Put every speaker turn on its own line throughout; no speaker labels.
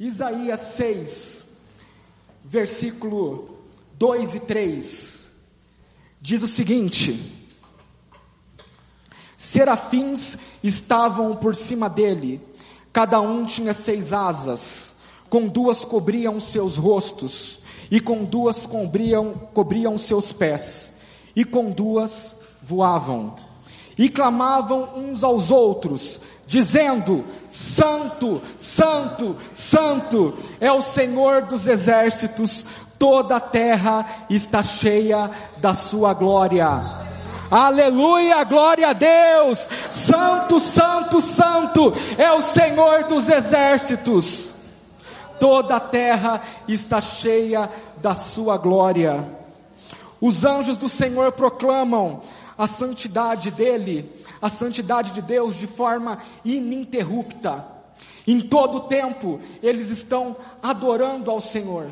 Isaías 6, versículo 2 e 3, diz o seguinte: Serafins estavam por cima dele, cada um tinha seis asas, com duas cobriam seus rostos, e com duas cobriam, cobriam seus pés, e com duas voavam, e clamavam uns aos outros, dizendo: Santo, Santo, Santo é o Senhor dos exércitos, toda a terra está cheia da sua glória. Aleluia, glória a Deus! Santo, Santo, Santo é o Senhor dos exércitos. Toda a terra está cheia da sua glória. Os anjos do Senhor proclamam a santidade dele, a santidade de Deus de forma ininterrupta. Em todo tempo eles estão adorando ao Senhor.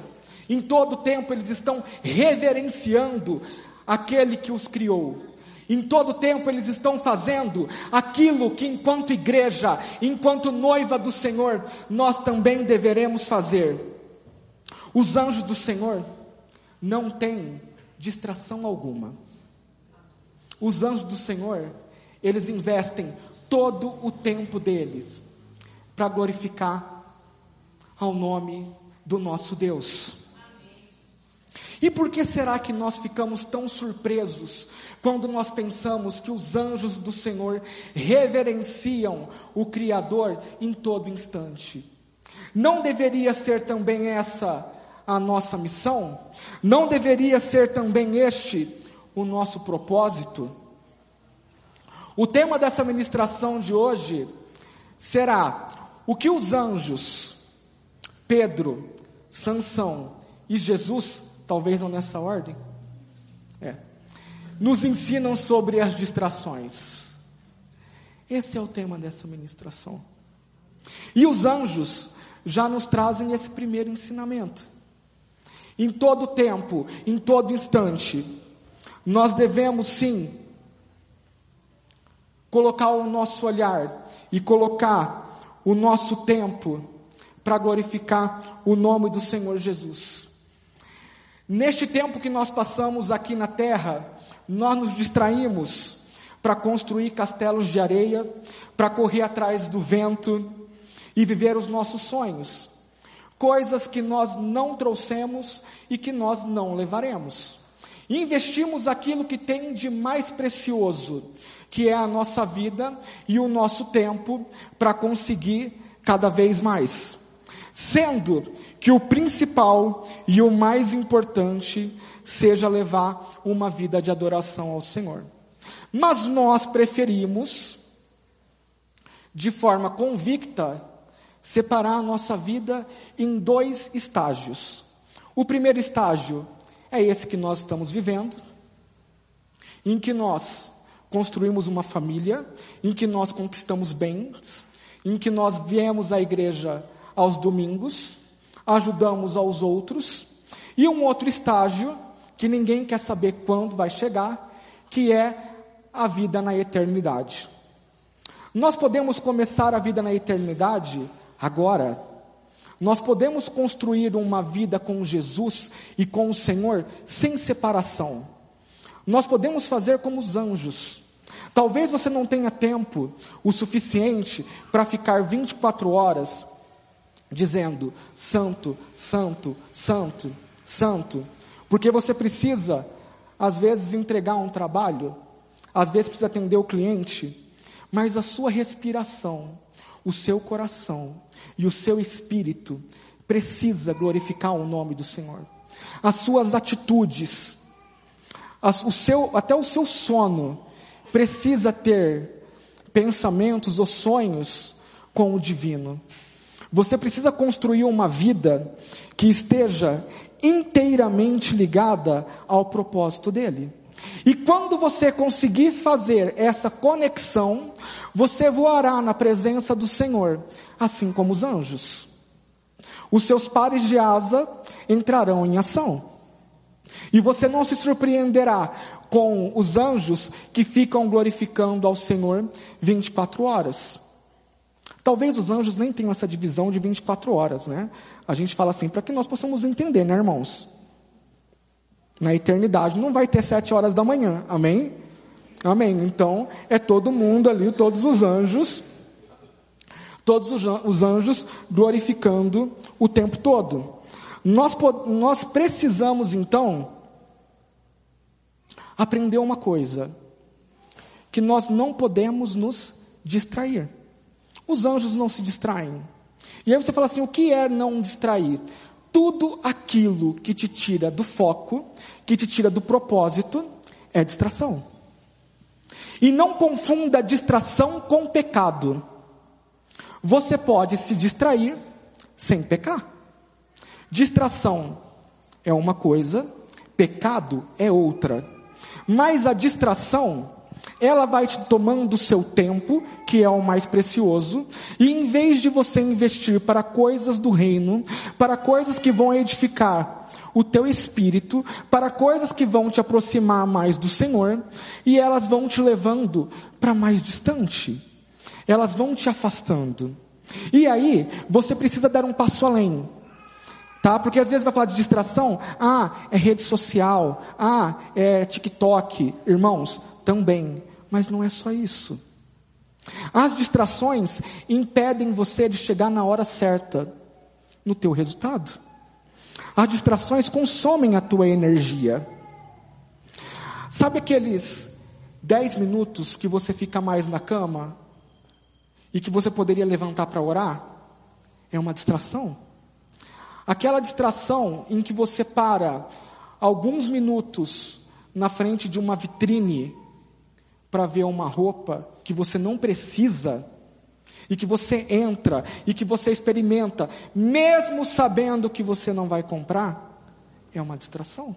Em todo tempo eles estão reverenciando aquele que os criou. Em todo tempo eles estão fazendo aquilo que, enquanto igreja, enquanto noiva do Senhor, nós também deveremos fazer. Os anjos do Senhor não têm distração alguma. Os anjos do Senhor, eles investem todo o tempo deles para glorificar ao nome do nosso Deus. E por que será que nós ficamos tão surpresos quando nós pensamos que os anjos do Senhor reverenciam o Criador em todo instante? Não deveria ser também essa a nossa missão? Não deveria ser também este o nosso propósito? O tema dessa ministração de hoje será o que os anjos, Pedro, Sansão e Jesus, talvez não nessa ordem, é, nos ensinam sobre as distrações. Esse é o tema dessa ministração. E os anjos já nos trazem esse primeiro ensinamento. Em todo tempo, em todo instante, nós devemos sim colocar o nosso olhar e colocar o nosso tempo para glorificar o nome do Senhor Jesus. Neste tempo que nós passamos aqui na terra, nós nos distraímos para construir castelos de areia, para correr atrás do vento e viver os nossos sonhos, coisas que nós não trouxemos e que nós não levaremos. Investimos aquilo que tem de mais precioso, que é a nossa vida e o nosso tempo, para conseguir cada vez mais. Sendo que o principal e o mais importante seja levar uma vida de adoração ao Senhor. Mas nós preferimos, de forma convicta, separar a nossa vida em dois estágios. O primeiro estágio é esse que nós estamos vivendo, em que nós construímos uma família, em que nós conquistamos bens, em que nós viemos à igreja aos domingos, ajudamos aos outros, e um outro estágio que ninguém quer saber quando vai chegar, que é a vida na eternidade. Nós podemos começar a vida na eternidade agora. Nós podemos construir uma vida com Jesus e com o Senhor sem separação. Nós podemos fazer como os anjos. Talvez você não tenha tempo o suficiente para ficar 24 horas dizendo: Santo, Santo, Santo, Santo, porque você precisa, às vezes, entregar um trabalho, às vezes precisa atender o cliente, mas a sua respiração, o seu coração e o seu espírito precisa glorificar o nome do Senhor. As suas atitudes, as, o seu, até o seu sono precisa ter pensamentos ou sonhos com o divino. Você precisa construir uma vida que esteja inteiramente ligada ao propósito dele. E quando você conseguir fazer essa conexão, você voará na presença do Senhor, assim como os anjos. Os seus pares de asa entrarão em ação. E você não se surpreenderá com os anjos que ficam glorificando ao Senhor 24 horas. Talvez os anjos nem tenham essa divisão de 24 horas, né? A gente fala assim, para que nós possamos entender, né, irmãos? Na eternidade não vai ter sete horas da manhã, amém? Amém. Então, é todo mundo ali, todos os anjos, todos os anjos glorificando o tempo todo. Nós, nós precisamos, então, aprender uma coisa: que nós não podemos nos distrair. Os anjos não se distraem. E aí você fala assim: o que é não distrair? Tudo aquilo que te tira do foco, que te tira do propósito, é distração. E não confunda distração com pecado. Você pode se distrair sem pecar. Distração é uma coisa, pecado é outra. Mas a distração, ela vai te tomando o seu tempo, que é o mais precioso, e em vez de você investir para coisas do reino, para coisas que vão edificar o teu espírito, para coisas que vão te aproximar mais do Senhor, e elas vão te levando para mais distante. Elas vão te afastando. E aí, você precisa dar um passo além. Tá? Porque às vezes vai falar de distração, ah, é rede social, ah, é TikTok, irmãos, também, mas não é só isso. As distrações impedem você de chegar na hora certa no teu resultado. As distrações consomem a tua energia. Sabe aqueles 10 minutos que você fica mais na cama e que você poderia levantar para orar? É uma distração. Aquela distração em que você para alguns minutos na frente de uma vitrine para ver uma roupa que você não precisa e que você entra e que você experimenta, mesmo sabendo que você não vai comprar, é uma distração.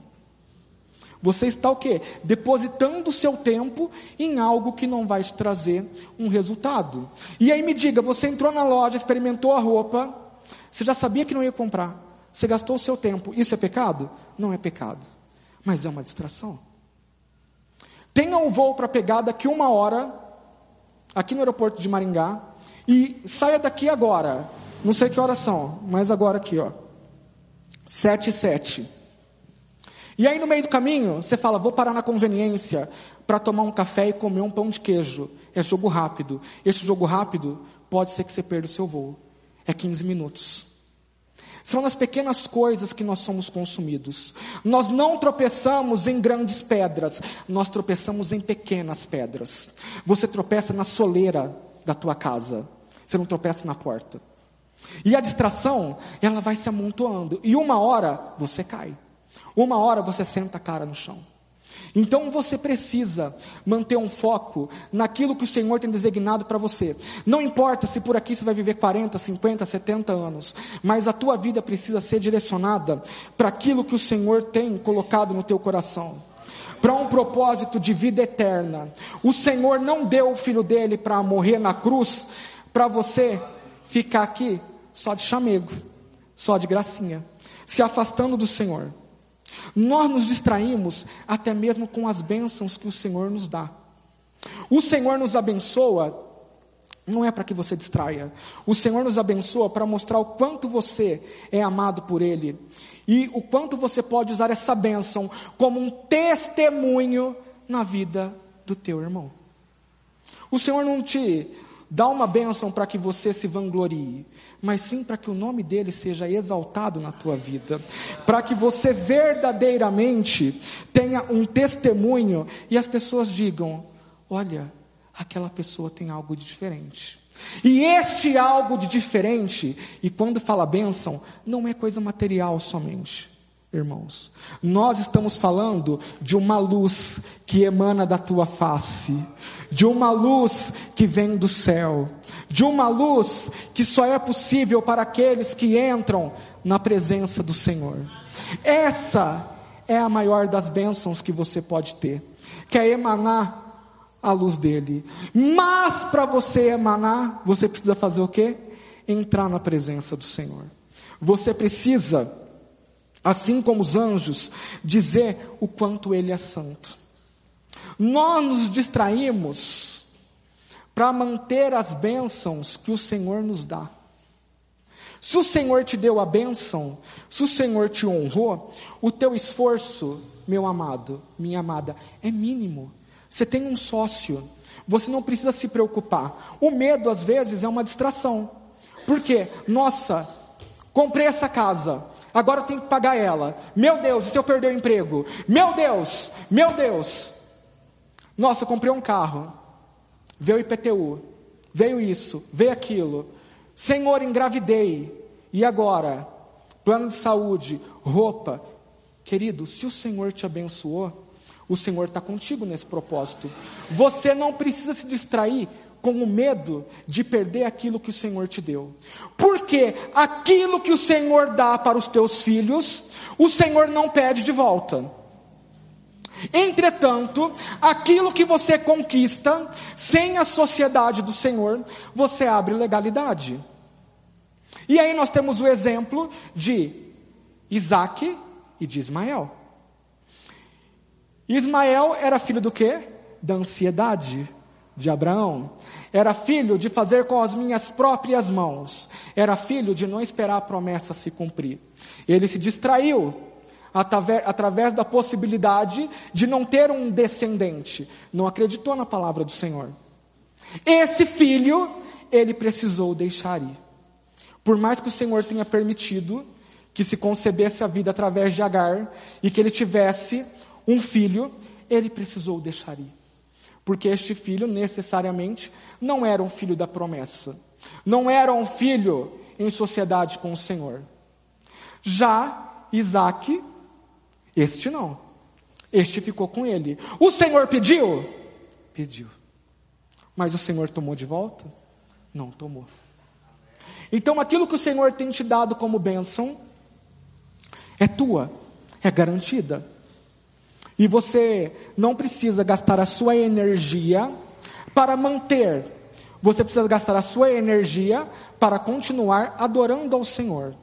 Você está o quê? Depositando o seu tempo em algo que não vai te trazer um resultado. E aí me diga, você entrou na loja, experimentou a roupa, você já sabia que não ia comprar. Você gastou o seu tempo. Isso é pecado? Não é pecado. Mas é uma distração. Tenha um voo para pegar daqui uma hora, aqui no aeroporto de Maringá, e saia daqui agora. Não sei que horas são, mas agora aqui, ó. Sete e sete. E aí no meio do caminho, você fala, vou parar na conveniência para tomar um café e comer um pão de queijo. É jogo rápido. Esse jogo rápido pode ser que você perda o seu voo é 15 minutos. São nas pequenas coisas que nós somos consumidos. Nós não tropeçamos em grandes pedras, nós tropeçamos em pequenas pedras. Você tropeça na soleira da tua casa, você não tropeça na porta. E a distração, ela vai se amontoando, e uma hora você cai, uma hora você senta a cara no chão. Então você precisa manter um foco naquilo que o Senhor tem designado para você. Não importa se por aqui você vai viver 40, 50, 70 anos, mas a tua vida precisa ser direcionada para aquilo que o Senhor tem colocado no teu coração. Para um propósito de vida eterna. O Senhor não deu o filho dele para morrer na cruz para você ficar aqui só de chamego, só de gracinha, se afastando do Senhor. Nós nos distraímos até mesmo com as bênçãos que o Senhor nos dá. O Senhor nos abençoa, não é para que você distraia. O Senhor nos abençoa para mostrar o quanto você é amado por Ele e o quanto você pode usar essa bênção como um testemunho na vida do teu irmão. O Senhor não te dá uma bênção para que você se vanglorie, mas sim para que o nome dele seja exaltado na tua vida, para que você verdadeiramente tenha um testemunho e as pessoas digam: olha, aquela pessoa tem algo de diferente. E este algo de diferente, e quando fala bênção, não é coisa material somente irmãos. Nós estamos falando de uma luz que emana da tua face, de uma luz que vem do céu, de uma luz que só é possível para aqueles que entram na presença do Senhor. Essa é a maior das bênçãos que você pode ter, que é emanar a luz dele. Mas para você emanar, você precisa fazer o quê? Entrar na presença do Senhor. Você precisa assim como os anjos, dizer o quanto Ele é santo. Nós nos distraímos para manter as bênçãos que o Senhor nos dá. Se o Senhor te deu a bênção, se o Senhor te honrou, o teu esforço, meu amado, minha amada, é mínimo. Você tem um sócio, você não precisa se preocupar. O medo, às vezes, é uma distração. Por quê? Nossa, comprei essa casa, agora eu tenho que pagar ela. Meu Deus, e se eu perder o emprego? Meu Deus, meu Deus. Nossa, eu comprei um carro, veio o IPTU, veio isso, veio aquilo. Senhor, engravidei. E agora? Plano de saúde, roupa. Querido, se o Senhor te abençoou, o Senhor está contigo nesse propósito. Você não precisa se distrair com o medo de perder aquilo que o Senhor te deu. Porque aquilo que o Senhor dá para os teus filhos, o Senhor não pede de volta. Entretanto, aquilo que você conquista sem a sociedade do Senhor, você abre legalidade. E aí nós temos o exemplo de Isaac e de Ismael. Ismael era filho do quê? Da ansiedade de Abraão. Era filho de fazer com as minhas próprias mãos. Era filho de não esperar a promessa se cumprir. Ele se distraiu através da possibilidade de não ter um descendente. Não acreditou na palavra do Senhor. Esse filho, ele precisou deixar ir. Por mais que o Senhor tenha permitido que se concebesse a vida através de Agar e que ele tivesse um filho, ele precisou deixar ir. Porque este filho necessariamente não era um filho da promessa. Não era um filho em sociedade com o Senhor. Já Isaac este não. Este ficou com ele. O Senhor pediu? Pediu. Mas o Senhor tomou de volta? Não tomou. Então aquilo que o Senhor tem te dado como bênção é tua, é garantida. E você não precisa gastar a sua energia para manter, você precisa gastar a sua energia para continuar adorando ao Senhor.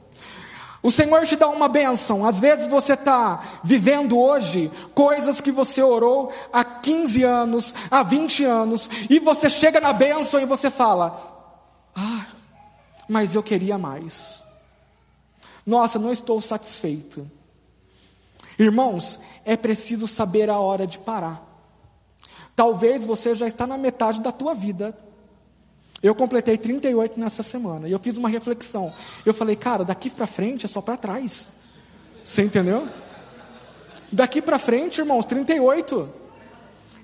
O Senhor te dá uma bênção. Às vezes você está vivendo hoje coisas que você orou há 15 anos, há 20 anos, e você chega na bênção e você fala: Ah, mas eu queria mais. Nossa, não estou satisfeito. Irmãos, é preciso saber a hora de parar. Talvez você já está na metade da tua vida. Eu completei 38 nessa semana e eu fiz uma reflexão. Eu falei, cara, daqui para frente é só para trás. Você entendeu? Daqui para frente, irmãos, 38.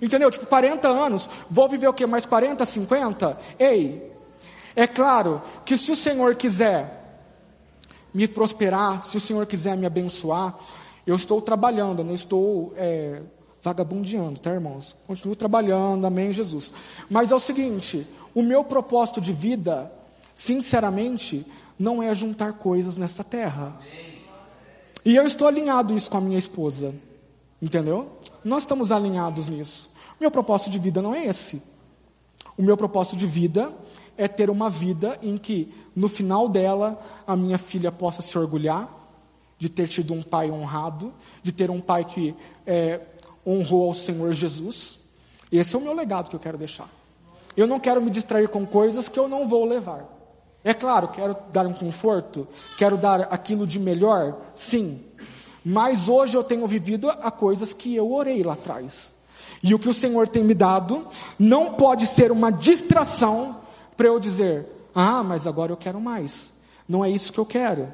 Entendeu? Tipo, 40 anos. Vou viver o quê? Mais 40, 50? Ei, é claro que se o Senhor quiser me prosperar, se o Senhor quiser me abençoar, eu estou trabalhando, eu não estou é, vagabundeando, tá, irmãos? Continuo trabalhando, amém, Jesus. Mas é o seguinte: o meu propósito de vida, sinceramente, não é juntar coisas nesta terra. E eu estou alinhado isso com a minha esposa. Entendeu? Nós estamos alinhados nisso. Meu propósito de vida não é esse. O meu propósito de vida é ter uma vida em que, no final dela, a minha filha possa se orgulhar de ter tido um pai honrado, de ter um pai que é, honrou ao Senhor Jesus. Esse é o meu legado que eu quero deixar. Eu não quero me distrair com coisas que eu não vou levar. É claro, quero dar um conforto, quero dar aquilo de melhor, sim. Mas hoje eu tenho vivido a coisas que eu orei lá atrás. E o que o Senhor tem me dado não pode ser uma distração para eu dizer: ah, mas agora eu quero mais. Não é isso que eu quero.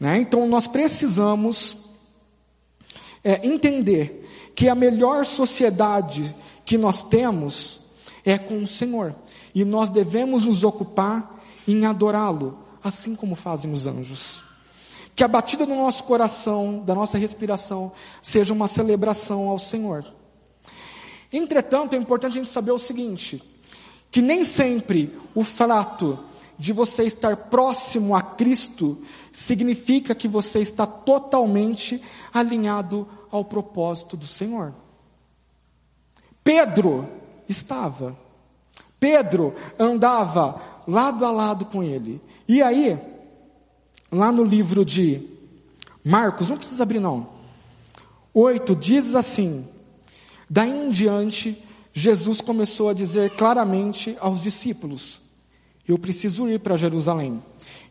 Né? Então nós precisamos é, entender que a melhor sociedade que nós temos é com o Senhor. E nós devemos nos ocupar em adorá-lo, assim como fazem os anjos. Que a batida do nosso coração, da nossa respiração, seja uma celebração ao Senhor. Entretanto, é importante a gente saber o seguinte: que nem sempre o fato de você estar próximo a Cristo significa que você está totalmente alinhado ao propósito do Senhor. Pedro estava. Pedro andava lado a lado com ele. E aí, lá no livro de Marcos, não precisa abrir não. 8 diz assim: Daí em diante, Jesus começou a dizer claramente aos discípulos: Eu preciso ir para Jerusalém.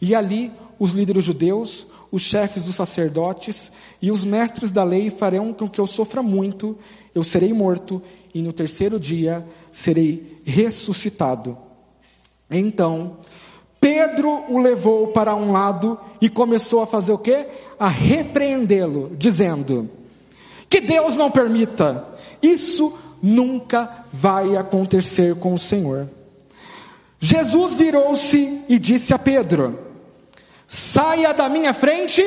E ali os líderes judeus, os chefes dos sacerdotes e os mestres da lei farão com que eu sofra muito, eu serei morto e no terceiro dia serei ressuscitado. Então, Pedro o levou para um lado e começou a fazer o quê? A repreendê-lo, dizendo: Que Deus não permita, isso nunca vai acontecer com o Senhor. Jesus virou-se e disse a Pedro: Saia da minha frente,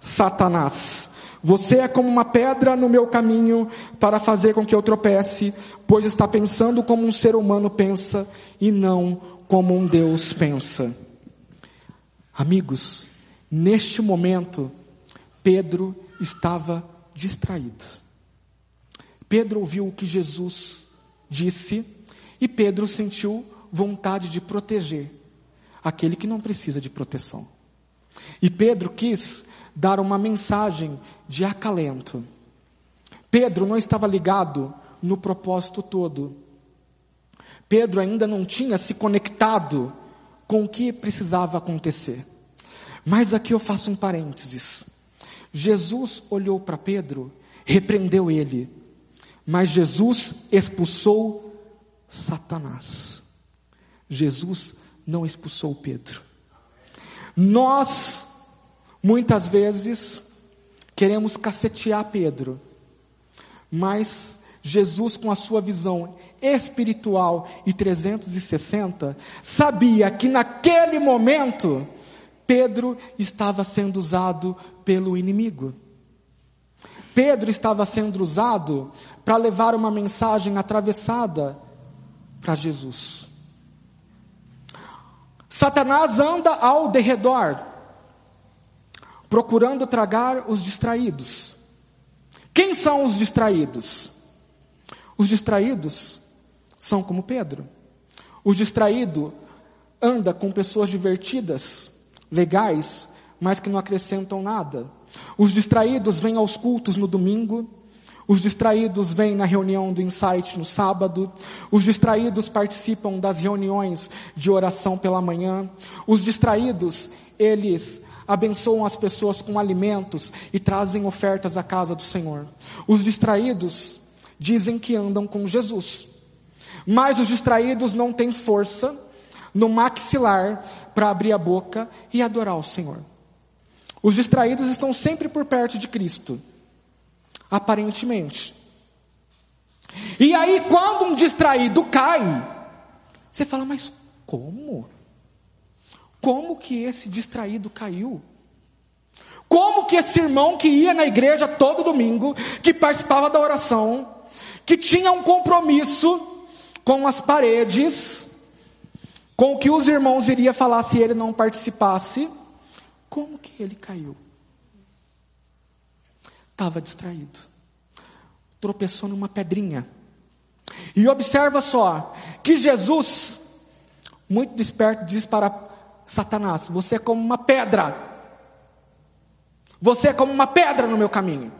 Satanás. Você é como uma pedra no meu caminho para fazer com que eu tropece, pois está pensando como um ser humano pensa e não como um Deus pensa. Amigos, neste momento, Pedro estava distraído. Pedro ouviu o que Jesus disse e Pedro sentiu vontade de proteger aquele que não precisa de proteção. E Pedro quis dar uma mensagem de acalento. Pedro não estava ligado no propósito todo. Pedro ainda não tinha se conectado com o que precisava acontecer. Mas aqui eu faço um parênteses. Jesus olhou para Pedro, repreendeu ele, mas Jesus expulsou Satanás. Jesus não expulsou Pedro. Nós, muitas vezes, queremos cacetear Pedro, mas Jesus, com a sua visão espiritual e 360, sabia que naquele momento Pedro estava sendo usado pelo inimigo. Pedro estava sendo usado para levar uma mensagem atravessada para Jesus. Satanás anda ao derredor, procurando tragar os distraídos. Quem são os distraídos? Os distraídos são como Pedro. O distraído anda com pessoas divertidas, legais, mas que não acrescentam nada. Os distraídos vêm aos cultos no domingo, os distraídos vêm na reunião do Insight no sábado. Os distraídos participam das reuniões de oração pela manhã. Os distraídos, eles abençoam as pessoas com alimentos e trazem ofertas à casa do Senhor. Os distraídos dizem que andam com Jesus. Mas os distraídos não têm força no maxilar para abrir a boca e adorar o Senhor. Os distraídos estão sempre por perto de Cristo aparentemente. E aí, quando um distraído cai, você fala, mas como? Como que esse distraído caiu? Como que esse irmão que ia na igreja todo domingo, que participava da oração, que tinha um compromisso com as paredes, com o que os irmãos iriam falar se ele não participasse, como que ele caiu? Estava distraído. Tropeçou numa pedrinha. E observa só, que Jesus, muito desperto, diz para Satanás: Você é como uma pedra. Você é como uma pedra no meu caminho.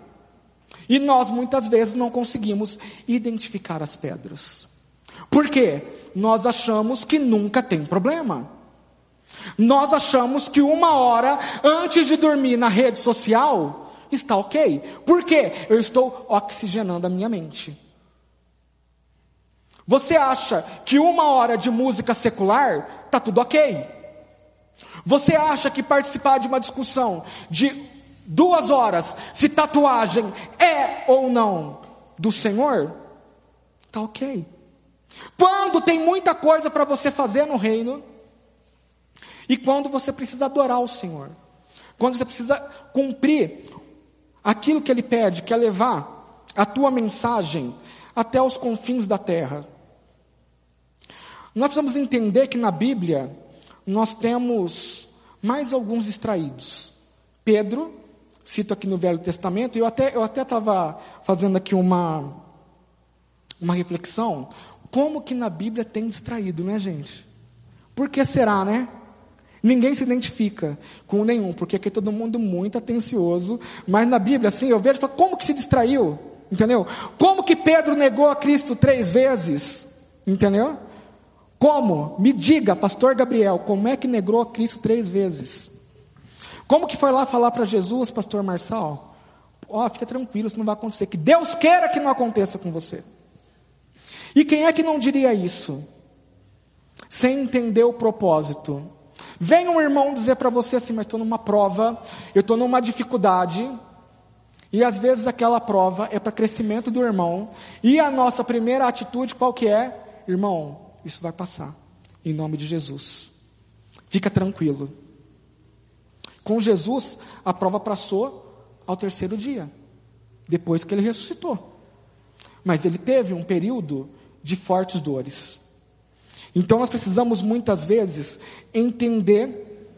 E nós muitas vezes não conseguimos identificar as pedras. Por quê? Nós achamos que nunca tem problema. Nós achamos que uma hora antes de dormir na rede social, está ok. Por quê? Eu estou oxigenando a minha mente. Você acha que uma hora de música secular está tudo ok? Você acha que participar de uma discussão de duas horas, se tatuagem é ou não do Senhor, está ok? Quando tem muita coisa para você fazer no reino, e quando você precisa adorar o Senhor, quando você precisa cumprir aquilo que ele pede, que é levar a tua mensagem até os confins da terra. Nós precisamos entender que na Bíblia nós temos mais alguns distraídos. Pedro, cito aqui no Velho Testamento, eu até eu até estava fazendo aqui uma uma reflexão, como que na Bíblia tem distraído, né, gente? Por que será, né? Ninguém se identifica com nenhum, porque aqui todo mundo muito atencioso. Mas na Bíblia, assim, eu vejo, falo, como que se distraiu? Entendeu? Como que Pedro negou a Cristo três vezes? Entendeu? Como? Me diga, pastor Gabriel, como é que negou a Cristo três vezes? Como que foi lá falar para Jesus, pastor Marçal? Ó, oh, fica tranquilo, isso não vai acontecer. Que Deus queira que não aconteça com você. E quem é que não diria isso? Sem entender o propósito. Vem um irmão dizer para você assim, mas estou numa prova, eu estou numa dificuldade, e às vezes aquela prova é para crescimento do irmão, e a nossa primeira atitude qual que é? Irmão, isso vai passar, em nome de Jesus. Fica tranquilo. Com Jesus, a prova passou ao terceiro dia, depois que ele ressuscitou. Mas ele teve um período de fortes dores. Então nós precisamos muitas vezes entender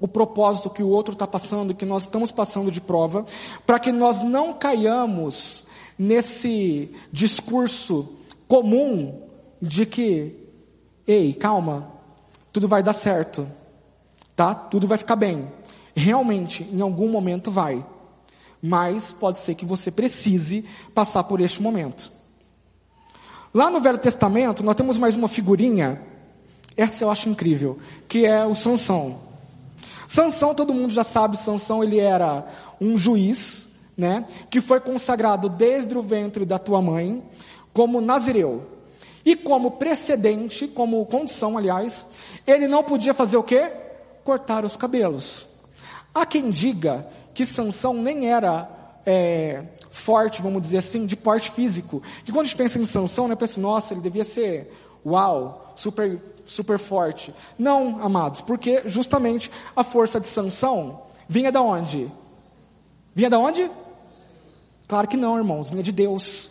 o propósito que o outro está passando, que nós estamos passando de prova, para que nós não caiamos nesse discurso comum de que Ei, calma, tudo vai dar certo, tá? Tudo vai ficar bem. Realmente, em algum momento vai, mas pode ser que você precise passar por este momento. Lá no Velho Testamento, nós temos mais uma figurinha, essa eu acho incrível, que é o Sansão. Sansão, todo mundo já sabe, Sansão ele era um juiz, né, que foi consagrado desde o ventre da tua mãe como nazireu. E como precedente, como condição, aliás, ele não podia fazer o quê? Cortar os cabelos. Há quem diga que Sansão nem era é, forte, vamos dizer assim, de porte físico. Que quando a gente pensa em Sansão, né, pensa, nossa, ele devia ser, uau, super, super forte. Não, amados, porque justamente a força de Sansão vinha da onde? Vinha da onde? Claro que não, irmãos, vinha de Deus.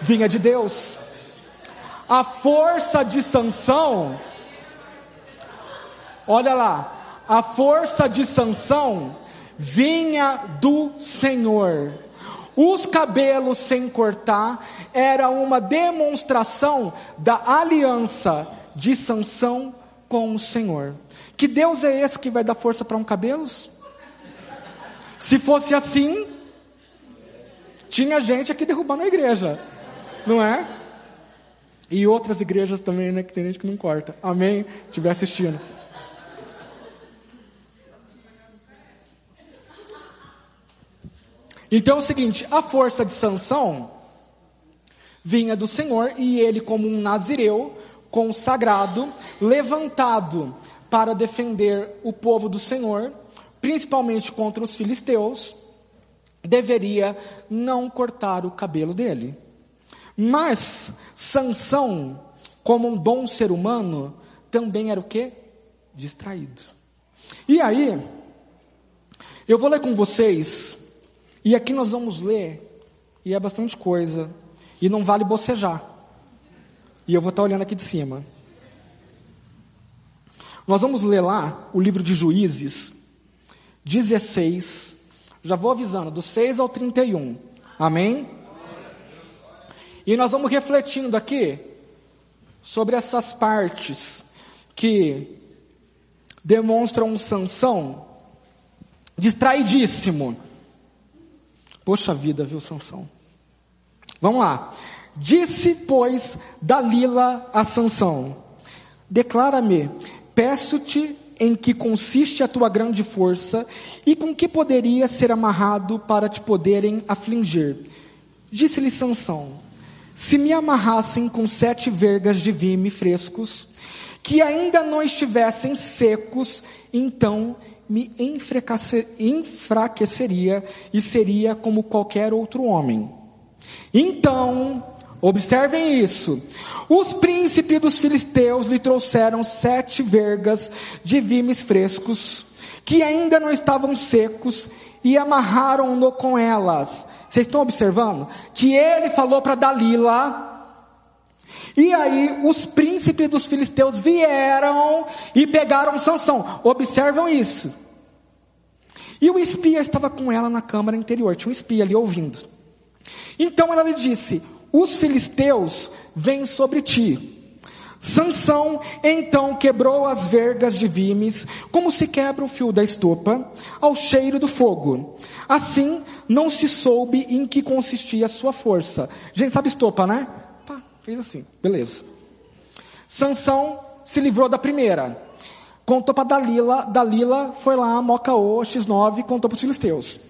Vinha de Deus. A força de Sansão, olha lá, a força de Sansão vinha do Senhor. Os cabelos sem cortar era uma demonstração da aliança de Sansão com o Senhor. Que Deus é esse que vai dar força para um cabelos? Se fosse assim, tinha gente aqui derrubando a igreja, não é? E outras igrejas também, né? Que tem gente que não corta. Amém? Estiver assistindo. Então é o seguinte: a força de Sansão vinha do Senhor e ele, como um nazireu consagrado, levantado para defender o povo do Senhor, principalmente contra os filisteus, deveria não cortar o cabelo dele. Mas Sansão, como um bom ser humano, também era o quê? Distraído. E aí, eu vou ler com vocês, e aqui nós vamos ler, e é bastante coisa, e não vale bocejar. E eu vou estar olhando aqui de cima. Nós vamos ler lá o livro de Juízes 16, já vou avisando, do 6 ao 31. Amém? E nós vamos refletindo aqui sobre essas partes que demonstram um Sansão distraidíssimo. Poxa vida, viu, Sansão? Vamos lá. Disse, pois, Dalila a Sansão: Declara-me, peço-te em que consiste a tua grande força e com que poderia ser amarrado para te poderem afligir. Disse-lhe Sansão: se me amarrassem com sete vergas de vime frescos, que ainda não estivessem secos, então me enfraqueceria e seria como qualquer outro homem. Então, observem isso. Os príncipes dos filisteus lhe trouxeram sete vergas de vimes frescos, que ainda não estavam secos, e amarraram-no com elas vocês estão observando? Que ele falou para Dalila. E aí os príncipes dos filisteus vieram e pegaram Sansão. Observam isso. E o espia estava com ela na câmara interior. Tinha um espia ali ouvindo. Então ela lhe disse: Os filisteus vêm sobre ti. Sansão então quebrou as vergas de vimes, como se quebra o fio da estopa, ao cheiro do fogo. Assim, não se soube em que consistia a sua força. Gente, sabe estopa, né? Pá, fez assim, beleza. Sansão se livrou da primeira. Contou para Dalila, Dalila foi lá, Mocaô, X9, contou para os filisteus.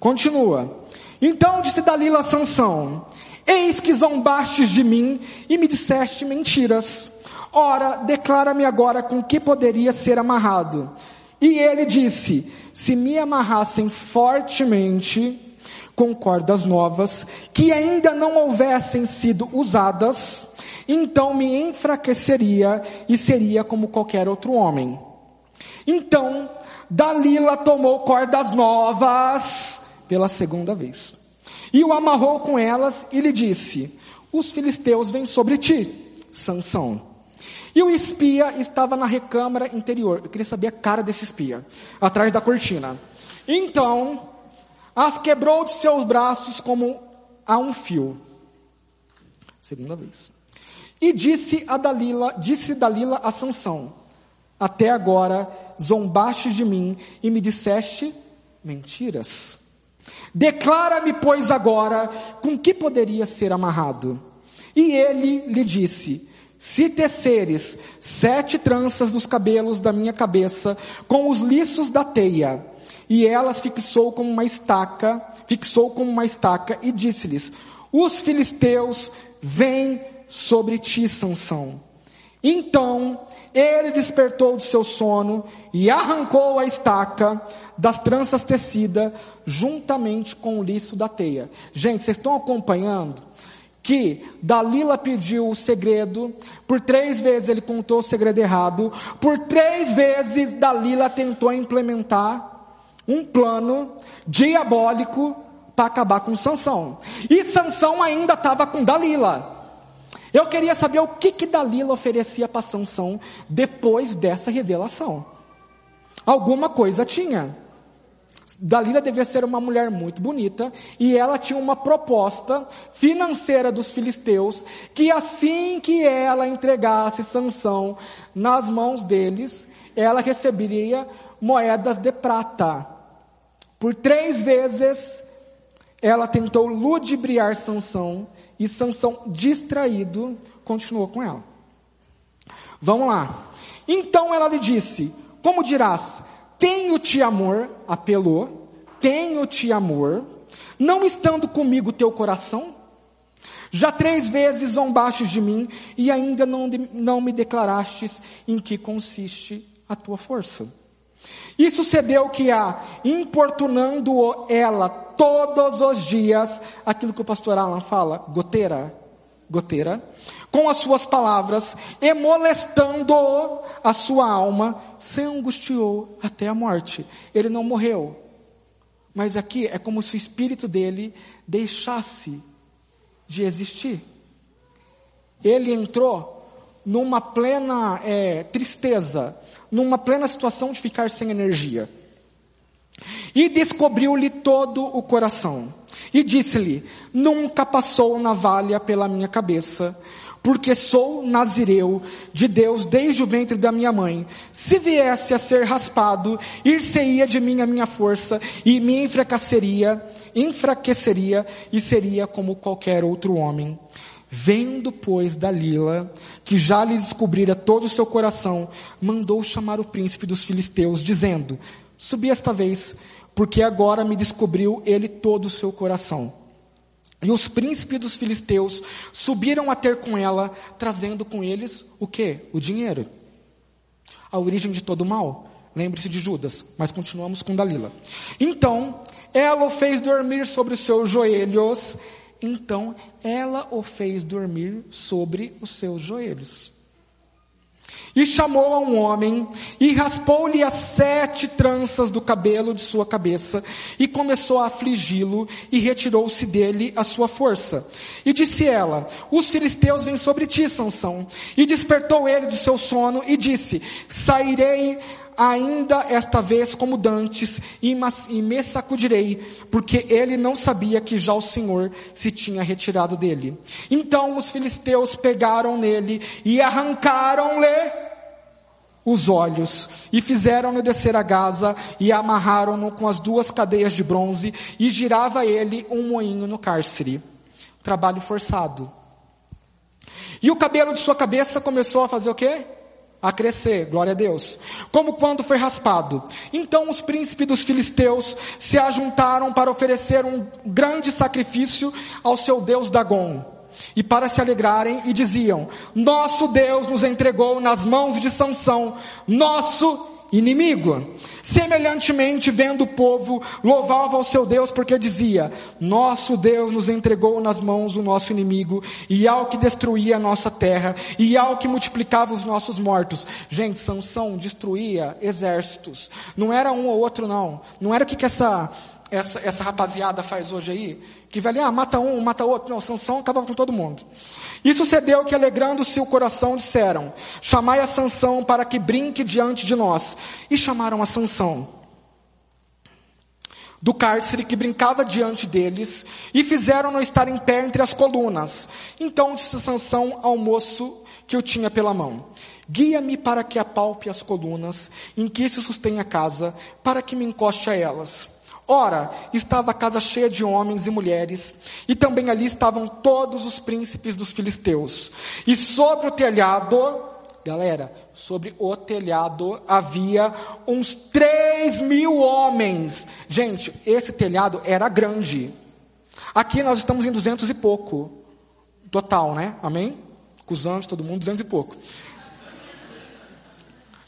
Continua. Então disse Dalila a Sansão: Eis que zombastes de mim e me disseste mentiras. Ora, declara-me agora com que poderia ser amarrado. E ele disse: Se me amarrassem fortemente com cordas novas, que ainda não houvessem sido usadas, então me enfraqueceria e seria como qualquer outro homem. Então, Dalila tomou cordas novas pela segunda vez. E o amarrou com elas e lhe disse: Os filisteus vêm sobre ti, Sansão. E o espia estava na recâmara interior. Eu queria saber a cara desse espia, atrás da cortina. Então, as quebrou de seus braços como a um fio. Segunda vez. E disse a Dalila, disse Dalila a Sansão: Até agora zombaste de mim e me disseste mentiras. Declara-me, pois, agora com que poderia ser amarrado. E ele lhe disse: Se teceres sete tranças dos cabelos da minha cabeça com os liços da teia, e elas fixou como uma estaca, fixou como uma estaca e disse-lhes: Os filisteus vêm sobre ti, Sansão. Então ele despertou do seu sono e arrancou a estaca das tranças tecidas juntamente com o liço da teia. Gente, vocês estão acompanhando que Dalila pediu o segredo, por três vezes ele contou o segredo errado, por três vezes Dalila tentou implementar um plano diabólico para acabar com Sansão. E Sansão ainda estava com Dalila. Eu queria saber o que, que Dalila oferecia para Sansão depois dessa revelação. Alguma coisa tinha. Dalila devia ser uma mulher muito bonita e ela tinha uma proposta financeira dos filisteus que assim que ela entregasse Sansão nas mãos deles, ela receberia moedas de prata. Por três vezes ela tentou ludibriar Sansão e Sansão, distraído, continuou com ela. Vamos lá. Então ela lhe disse: Como dirás, tenho-te amor, apelou, tenho-te amor, não estando comigo teu coração? Já três vezes zombastes de mim e ainda não, não me declarastes em que consiste a tua força. E sucedeu que a, importunando ela todos os dias, aquilo que o pastor Alan fala, goteira, goteira, com as suas palavras, e molestando a sua alma, se angustiou até a morte. Ele não morreu. Mas aqui é como se o espírito dele deixasse de existir. Ele entrou numa plena é, tristeza, numa plena situação de ficar sem energia. E descobriu-lhe todo o coração. E disse-lhe: Nunca passou navalha pela minha cabeça, porque sou nazireu de Deus desde o ventre da minha mãe. Se viesse a ser raspado, ir-se-ia de mim a minha força e me enfraqueceria, enfraqueceria e seria como qualquer outro homem. Vendo, pois, Dalila, que já lhe descobrira todo o seu coração, mandou chamar o príncipe dos filisteus, dizendo: Subi esta vez, porque agora me descobriu ele todo o seu coração. E os príncipes dos filisteus subiram a ter com ela, trazendo com eles o que? O dinheiro. A origem de todo o mal. Lembre-se de Judas, mas continuamos com Dalila. Então, ela o fez dormir sobre os seus joelhos então ela o fez dormir sobre os seus joelhos. E chamou a um homem, e raspou-lhe as sete tranças do cabelo de sua cabeça, e começou a afligi-lo, e retirou-se dele a sua força. E disse ela: Os filisteus vêm sobre ti, Sansão. E despertou ele do seu sono, e disse: Sairei ainda esta vez como dantes, e me sacudirei, porque ele não sabia que já o Senhor se tinha retirado dele. Então os filisteus pegaram nele e arrancaram-lhe os olhos, e fizeram-no descer a Gaza, e amarraram-no com as duas cadeias de bronze, e girava ele um moinho no cárcere. Trabalho forçado. E o cabelo de sua cabeça começou a fazer o quê? A crescer, glória a Deus. Como quando foi raspado. Então os príncipes dos filisteus se ajuntaram para oferecer um grande sacrifício ao seu Deus Dagon e para se alegrarem e diziam: Nosso Deus nos entregou nas mãos de Sansão, nosso inimigo. Semelhantemente, vendo o povo, louvava ao seu Deus porque dizia: Nosso Deus nos entregou nas mãos do nosso inimigo, e ao que destruía a nossa terra, e ao que multiplicava os nossos mortos. Gente, Sansão destruía exércitos. Não era um ou outro, não. Não era o que, que essa essa, essa rapaziada faz hoje aí, que vai ali, ah, mata um, mata outro. Não, Sansão acabava com todo mundo. E sucedeu que, alegrando-se o coração, disseram: Chamai a Sansão para que brinque diante de nós. E chamaram a Sansão do cárcere que brincava diante deles, e fizeram-no estar em pé entre as colunas. Então disse Sansão ao moço que o tinha pela mão: Guia-me para que apalpe as colunas em que se sustém a casa, para que me encoste a elas. Ora, estava a casa cheia de homens e mulheres, e também ali estavam todos os príncipes dos filisteus. E sobre o telhado, galera, sobre o telhado havia uns três mil homens. Gente, esse telhado era grande. Aqui nós estamos em duzentos e pouco. Total, né? Amém? Com os anos, todo mundo, duzentos e pouco.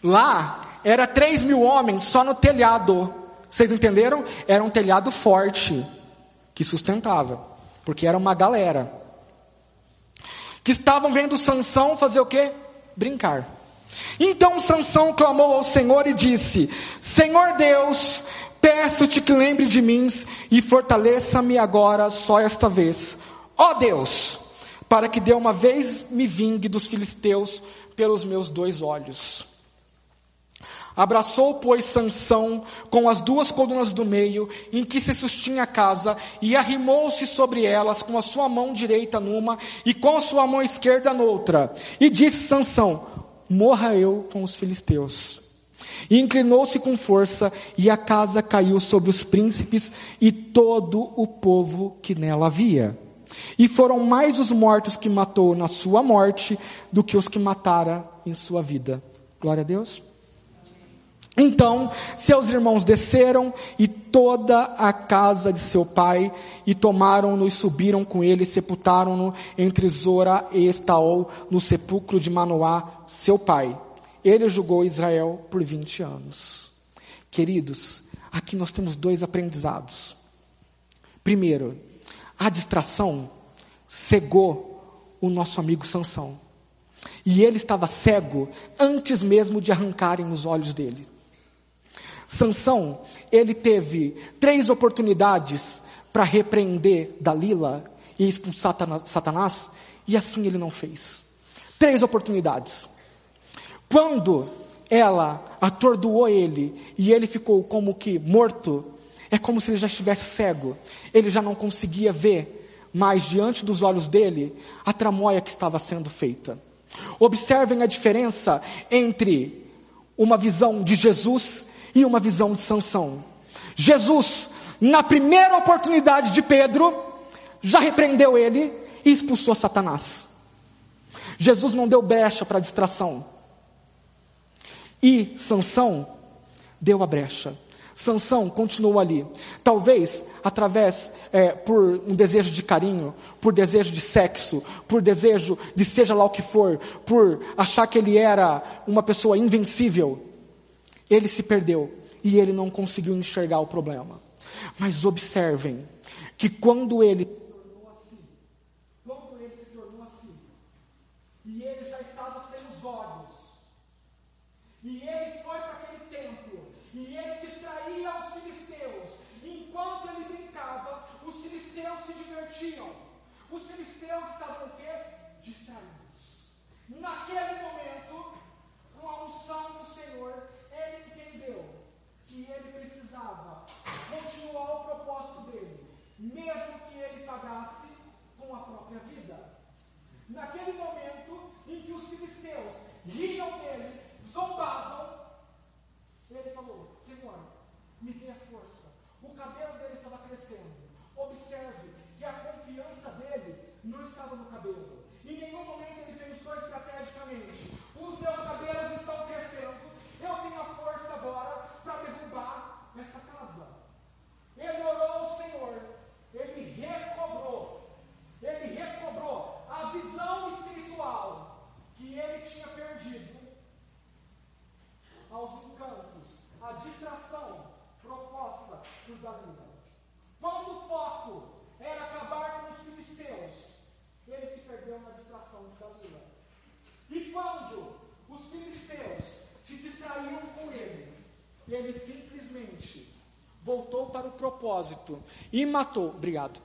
Lá, era três mil homens só no telhado. Vocês entenderam? Era um telhado forte que sustentava, porque era uma galera que estavam vendo Sansão fazer o quê? Brincar. Então Sansão clamou ao Senhor e disse: Senhor Deus, peço-te que lembre de mim e fortaleça-me agora só esta vez. Ó Deus, para que de uma vez me vingue dos filisteus pelos meus dois olhos. Abraçou, pois, Sansão com as duas colunas do meio, em que se sustinha a casa, e arrimou-se sobre elas com a sua mão direita numa e com a sua mão esquerda noutra. E disse Sansão: Morra eu com os filisteus. E inclinou-se com força, e a casa caiu sobre os príncipes e todo o povo que nela havia. E foram mais os mortos que matou na sua morte do que os que matara em sua vida. Glória a Deus. Então seus irmãos desceram e toda a casa de seu pai e tomaram-no e subiram com ele e sepultaram-no entre Zora e Estaol no sepulcro de Manoá, seu pai. Ele julgou Israel por 20 anos. Queridos, aqui nós temos dois aprendizados. Primeiro, a distração cegou o nosso amigo Sansão. E ele estava cego antes mesmo de arrancarem os olhos dele. Sansão, ele teve três oportunidades para repreender Dalila e expulsar Satanás, e assim ele não fez. Três oportunidades. Quando ela atordoou ele e ele ficou como que morto, é como se ele já estivesse cego. Ele já não conseguia ver mais diante dos olhos dele a tramóia que estava sendo feita. Observem a diferença entre uma visão de Jesus e uma visão de Sansão. Jesus, na primeira oportunidade de Pedro, já repreendeu ele e expulsou Satanás. Jesus não deu brecha para distração. E Sansão deu a brecha. Sansão continuou ali. Talvez através, é, por um desejo de carinho, por desejo de sexo, por desejo de seja lá o que for, por achar que ele era uma pessoa invencível, ele se perdeu e ele não conseguiu enxergar o problema. Mas observem que quando ele quando ele se tornou assim, e ele já estava sem os olhos, e ele foi para aquele templo, e ele distraía os filisteus, enquanto ele brincava, os filisteus se divertiam. Os filisteus estavam o? Distraídos. Naquele momento, com a unção do Senhor, ele entendeu que ele precisava continuar o propósito dele, mesmo que ele pagasse com a própria vida. Naquele momento em que os filisteus riam dele, zombavam, ele falou: Senhor, me dê força. O cabelo dele estava crescendo. Observe que a confiança dele não estava no cabelo. Em nenhum momento propósito e matou, obrigado,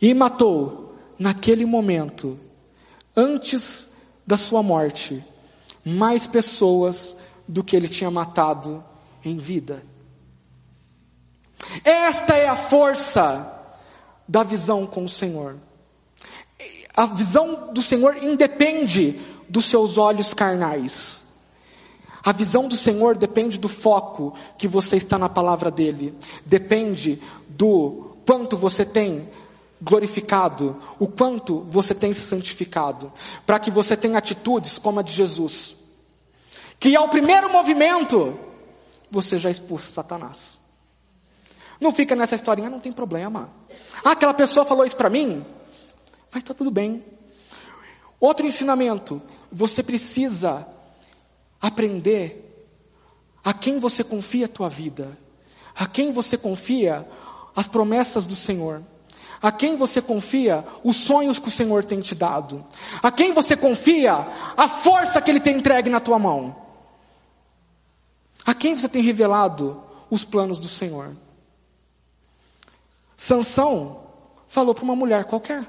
e matou naquele momento, antes da sua morte, mais pessoas do que ele tinha matado em vida. Esta é a força da visão com o Senhor. A visão do Senhor independe dos seus olhos carnais. A visão do Senhor depende do foco que você está na palavra dele. Depende do quanto você tem glorificado, o quanto você tem se santificado, para que você tenha atitudes como a de Jesus. Que ao primeiro movimento, você já expulsa Satanás. Não fica nessa historinha, não tem problema. Ah, aquela pessoa falou isso para mim, mas está tudo bem. Outro ensinamento, você precisa aprender a quem você confia a tua vida, a quem você confia as promessas do Senhor, a quem você confia os sonhos que o Senhor tem te dado, a quem você confia a força que Ele tem entregue na tua mão, a quem você tem revelado os planos do Senhor. Sansão falou para uma mulher qualquer.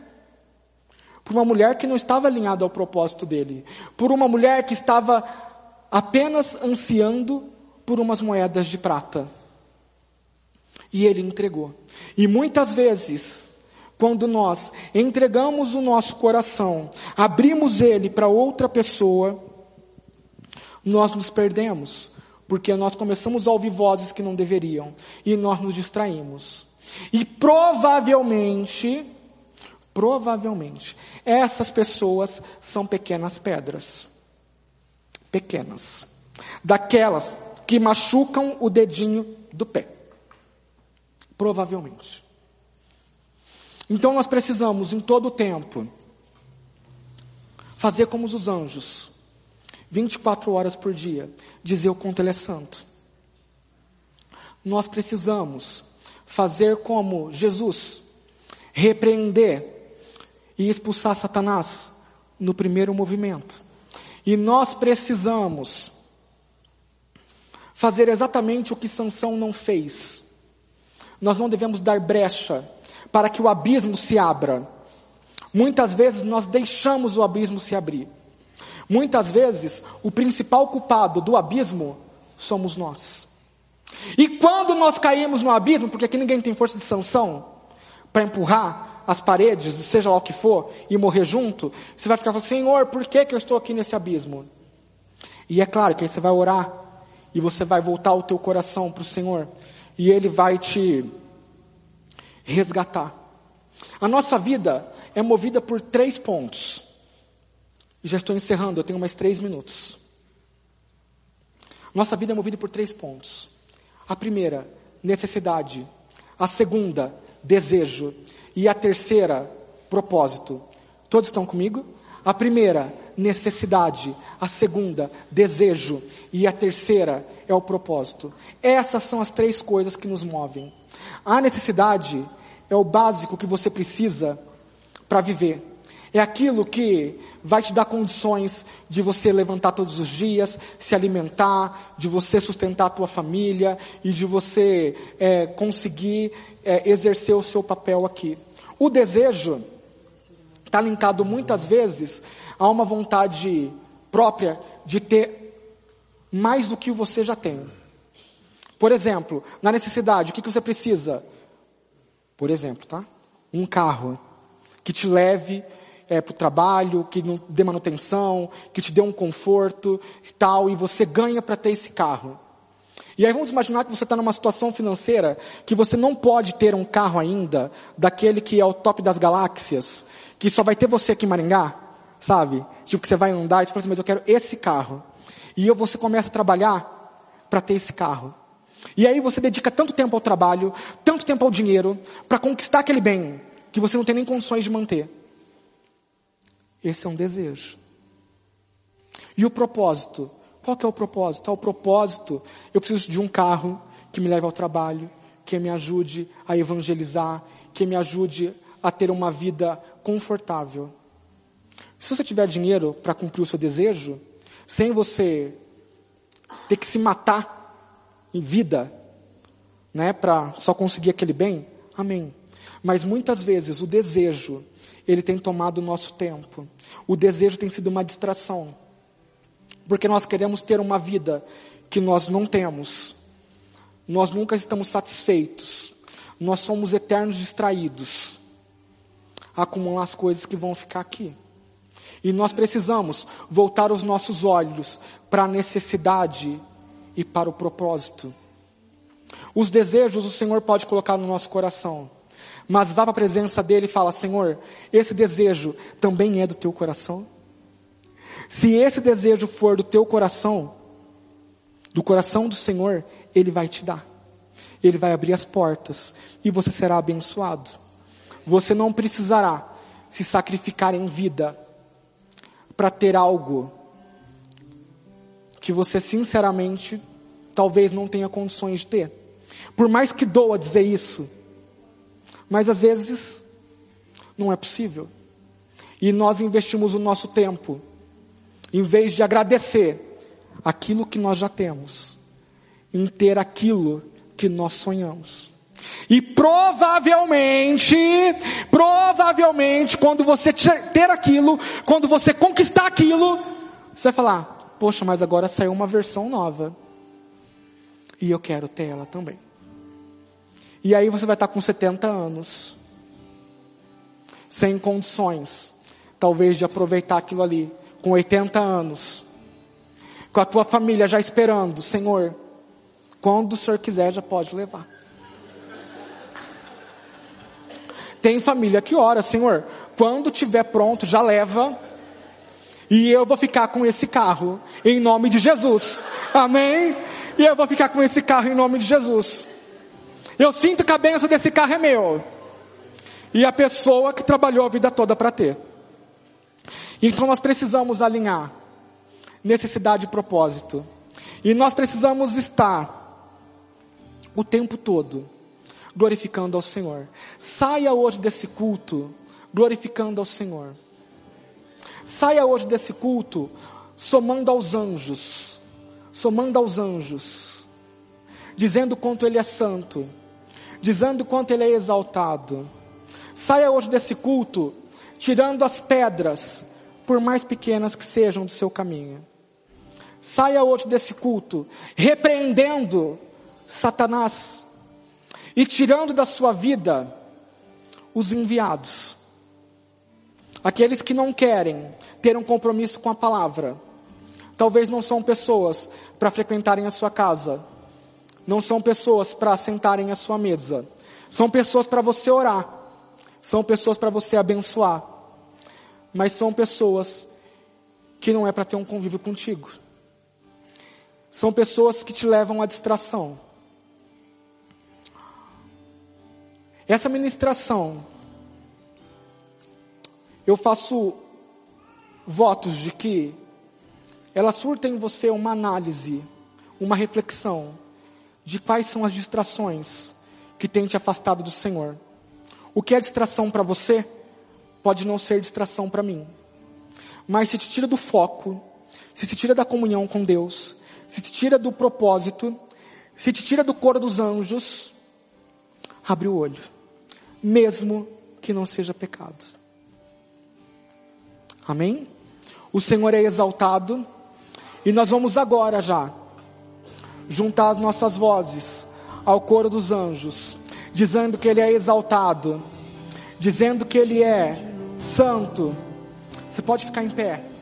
Por uma mulher que não estava alinhada ao propósito dele. Por uma mulher que estava apenas ansiando por umas moedas de prata. E ele entregou. E muitas vezes, quando nós entregamos o nosso coração, abrimos ele para outra pessoa, nós nos perdemos, porque nós começamos a ouvir vozes que não deveriam e nós nos distraímos. E provavelmente, provavelmente, essas pessoas são pequenas pedras. Pequenas. Daquelas que machucam o dedinho do pé. Provavelmente. Então nós precisamos, em todo o tempo, fazer como os anjos, 24 horas por dia, dizer o quanto Ele é santo. Nós precisamos fazer como Jesus, repreender e expulsar Satanás no primeiro movimento. E nós precisamos fazer exatamente o que Sansão não fez. Nós não devemos dar brecha para que o abismo se abra. Muitas vezes nós deixamos o abismo se abrir. Muitas vezes o principal culpado do abismo somos nós. E quando nós caímos no abismo, porque aqui ninguém tem força de sanção para empurrar as paredes, seja lá o que for, e morrer junto, você vai ficar falando, Senhor, por que, que eu estou aqui nesse abismo? E é claro que aí você vai orar, e você vai voltar o teu coração para o Senhor, e Ele vai te resgatar. A nossa vida é movida por três pontos. E já estou encerrando, eu tenho mais três minutos. Nossa vida é movida por três pontos. A primeira, necessidade. A segunda, desejo. E a terceira, propósito. Todos estão comigo? A primeira, necessidade. A segunda, desejo. E a terceira é o propósito. Essas são as três coisas que nos movem. A necessidade é o básico que você precisa para viver. É aquilo que vai te dar condições de você levantar todos os dias, se alimentar, de você sustentar a tua família e de você é, conseguir é, exercer o seu papel aqui. O desejo está linkado muitas vezes a uma vontade própria de ter mais do que você já tem. Por exemplo, na necessidade, o que, que você precisa? Por exemplo, tá? Um carro que te leve é, para o trabalho, que não dê manutenção, que te dê um conforto e tal, e você ganha para ter esse carro. E aí vamos imaginar que você está numa situação financeira que você não pode ter um carro ainda, daquele que é o top das galáxias, que só vai ter você aqui em Maringá, sabe? Tipo que você vai andar e você fala assim, mas eu quero esse carro. E aí você começa a trabalhar para ter esse carro. E aí você dedica tanto tempo ao trabalho, tanto tempo ao dinheiro, para conquistar aquele bem, que você não tem nem condições de manter. Esse é um desejo. E o propósito? Qual que é o propósito? É o propósito, eu preciso de um carro que me leve ao trabalho, que me ajude a evangelizar, que me ajude a ter uma vida confortável. Se você tiver dinheiro para cumprir o seu desejo, sem você ter que se matar em vida, né, para só conseguir aquele bem, amém. Mas muitas vezes o desejo, ele tem tomado o nosso tempo. O desejo tem sido uma distração. Porque nós queremos ter uma vida que nós não temos. Nós nunca estamos satisfeitos. Nós somos eternos distraídos. A acumular as coisas que vão ficar aqui. E nós precisamos voltar os nossos olhos para a necessidade e para o propósito. Os desejos o Senhor pode colocar no nosso coração. Mas vá para a presença dele e fala: Senhor, esse desejo também é do teu coração? Se esse desejo for do teu coração, do coração do Senhor, Ele vai te dar. Ele vai abrir as portas e você será abençoado. Você não precisará se sacrificar em vida para ter algo que você sinceramente talvez não tenha condições de ter. Por mais que doa dizer isso, mas às vezes não é possível. E nós investimos o nosso tempo em vez de agradecer aquilo que nós já temos, em ter aquilo que nós sonhamos. E provavelmente, provavelmente, quando você ter aquilo, quando você conquistar aquilo, você vai falar: Poxa, mas agora saiu uma versão nova. E eu quero ter ela também. E aí você vai estar com 70 anos, sem condições, talvez de aproveitar aquilo ali com 80 anos, com a tua família já esperando, Senhor, quando o Senhor quiser já pode levar. Tem família que ora, Senhor, quando tiver pronto já leva, e eu vou ficar com esse carro, em nome de Jesus, amém? E eu vou ficar com esse carro em nome de Jesus. Eu sinto que a benção desse carro é meu. E a pessoa que trabalhou a vida toda para ter. Então nós precisamos alinhar necessidade e propósito. E nós precisamos estar o tempo todo glorificando ao Senhor. Saia hoje desse culto glorificando ao Senhor. Saia hoje desse culto somando aos anjos, somando aos anjos, dizendo quanto Ele é santo, dizendo quanto Ele é exaltado. Saia hoje desse culto tirando as pedras por mais pequenas que sejam do seu caminho. Saia hoje desse culto, repreendendo Satanás e tirando da sua vida os enviados, aqueles que não querem ter um compromisso com a palavra. Talvez não são pessoas para frequentarem a sua casa, não são pessoas para sentarem à sua mesa, são pessoas para você orar, são pessoas para você abençoar mas são pessoas que não é para ter um convívio contigo. São pessoas que te levam à distração. Essa ministração, eu faço votos de que ela surta em você uma análise, uma reflexão de quais são as distrações que têm te afastado do Senhor. O que é distração para você? pode não ser distração para mim. Mas se te tira do foco, se te tira da comunhão com Deus, se te tira do propósito, se te tira do coro dos anjos, abre o olho, mesmo que não seja pecado. Amém? O Senhor é exaltado e nós vamos agora já juntar as nossas vozes ao coro dos anjos, dizendo que Ele é exaltado, dizendo que Ele é santo. Você pode ficar em pé.